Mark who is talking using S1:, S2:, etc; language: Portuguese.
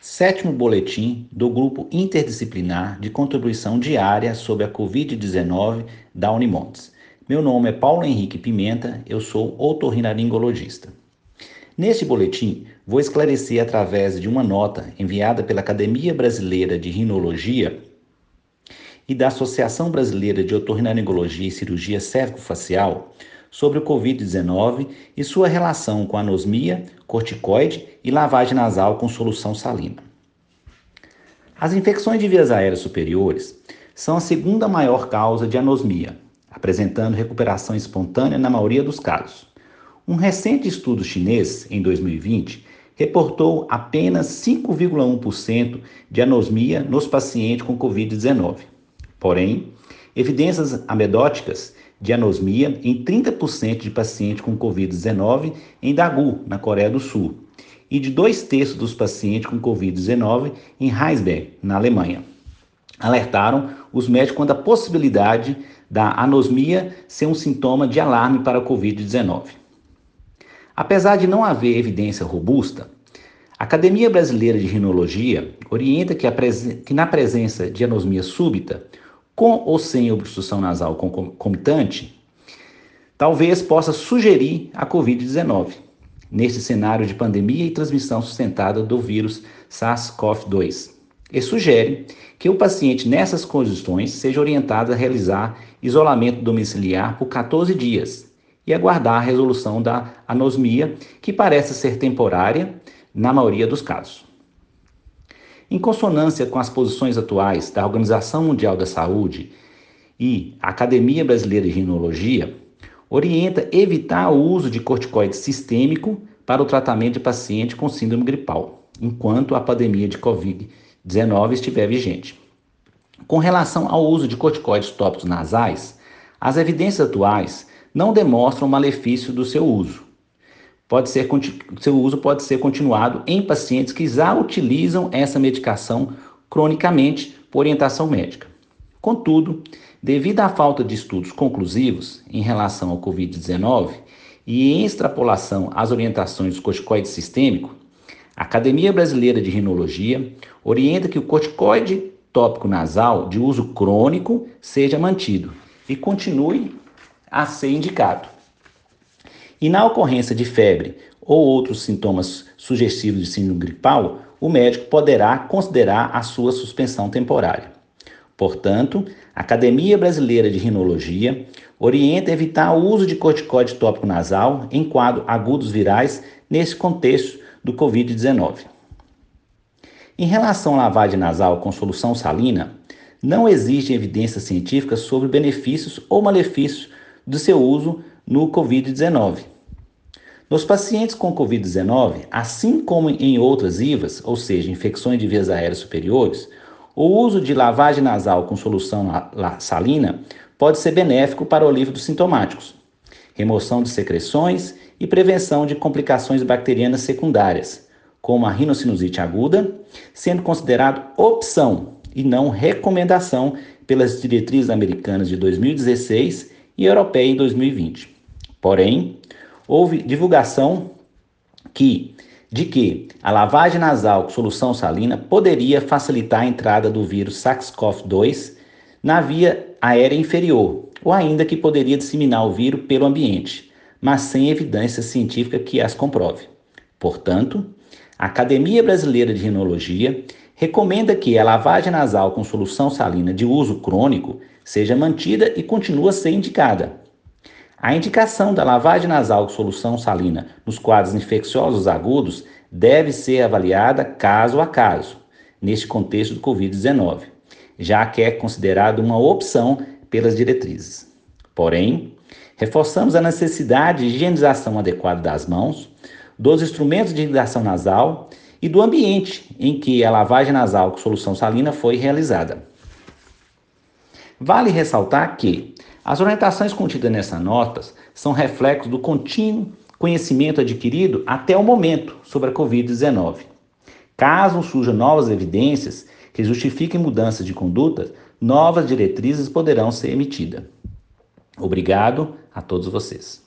S1: Sétimo boletim do Grupo Interdisciplinar de Contribuição Diária sobre a Covid-19 da Unimontes. Meu nome é Paulo Henrique Pimenta, eu sou otorrinolaringologista. Neste boletim, vou esclarecer através de uma nota enviada pela Academia Brasileira de Rinologia e da Associação Brasileira de Otorrinolaringologia e Cirurgia Cérvico-Facial sobre o Covid-19 e sua relação com anosmia, corticoide e lavagem nasal com solução salina. As infecções de vias aéreas superiores são a segunda maior causa de anosmia, apresentando recuperação espontânea na maioria dos casos. Um recente estudo chinês, em 2020, reportou apenas 5,1% de anosmia nos pacientes com Covid-19. Porém, evidências amedóticas de anosmia em 30% de pacientes com Covid-19 em Dagu, na Coreia do Sul, e de dois terços dos pacientes com Covid-19 em Heinsberg, na Alemanha. Alertaram os médicos quanto à possibilidade da anosmia ser um sintoma de alarme para a Covid-19. Apesar de não haver evidência robusta, a Academia Brasileira de Rinologia orienta que, que na presença de anosmia súbita, com ou sem obstrução nasal concomitante, talvez possa sugerir a Covid-19, neste cenário de pandemia e transmissão sustentada do vírus SARS-CoV-2. E sugere que o paciente nessas condições seja orientado a realizar isolamento domiciliar por 14 dias e aguardar a resolução da anosmia, que parece ser temporária na maioria dos casos. Em consonância com as posições atuais da Organização Mundial da Saúde e a Academia Brasileira de Rinologia, orienta evitar o uso de corticoide sistêmico para o tratamento de paciente com síndrome gripal, enquanto a pandemia de Covid-19 estiver vigente. Com relação ao uso de corticoides tópicos nasais, as evidências atuais não demonstram o malefício do seu uso pode ser, seu uso pode ser continuado em pacientes que já utilizam essa medicação cronicamente por orientação médica. Contudo, devido à falta de estudos conclusivos em relação ao Covid-19 e em extrapolação às orientações do corticoide sistêmico, a Academia Brasileira de Rinologia orienta que o corticoide tópico nasal de uso crônico seja mantido e continue a ser indicado. E na ocorrência de febre ou outros sintomas sugestivos de síndrome gripal, o médico poderá considerar a sua suspensão temporária. Portanto, a Academia Brasileira de Rinologia orienta evitar o uso de corticóide tópico nasal em quadros agudos virais nesse contexto do Covid-19. Em relação à lavagem nasal com solução salina, não existe evidência científica sobre benefícios ou malefícios do seu uso no Covid-19. Nos pacientes com Covid-19, assim como em outras IVAs, ou seja, infecções de vias aéreas superiores, o uso de lavagem nasal com solução salina pode ser benéfico para o alívio dos sintomáticos, remoção de secreções e prevenção de complicações bacterianas secundárias, como a rinocinusite aguda, sendo considerado opção e não recomendação pelas diretrizes americanas de 2016 e europeia em 2020. Porém, houve divulgação que de que a lavagem nasal com solução salina poderia facilitar a entrada do vírus SARS-CoV-2 na via aérea inferior, ou ainda que poderia disseminar o vírus pelo ambiente, mas sem evidência científica que as comprove. Portanto, a Academia Brasileira de Rinologia recomenda que a lavagem nasal com solução salina de uso crônico seja mantida e continue a ser indicada, a indicação da lavagem nasal com solução salina nos quadros infecciosos agudos deve ser avaliada caso a caso, neste contexto do Covid-19, já que é considerado uma opção pelas diretrizes. Porém, reforçamos a necessidade de higienização adequada das mãos, dos instrumentos de hidratação nasal e do ambiente em que a lavagem nasal com solução salina foi realizada. Vale ressaltar que as orientações contidas nessas notas são reflexos do contínuo conhecimento adquirido até o momento sobre a Covid-19. Caso surjam novas evidências que justifiquem mudanças de conduta, novas diretrizes poderão ser emitidas. Obrigado a todos vocês.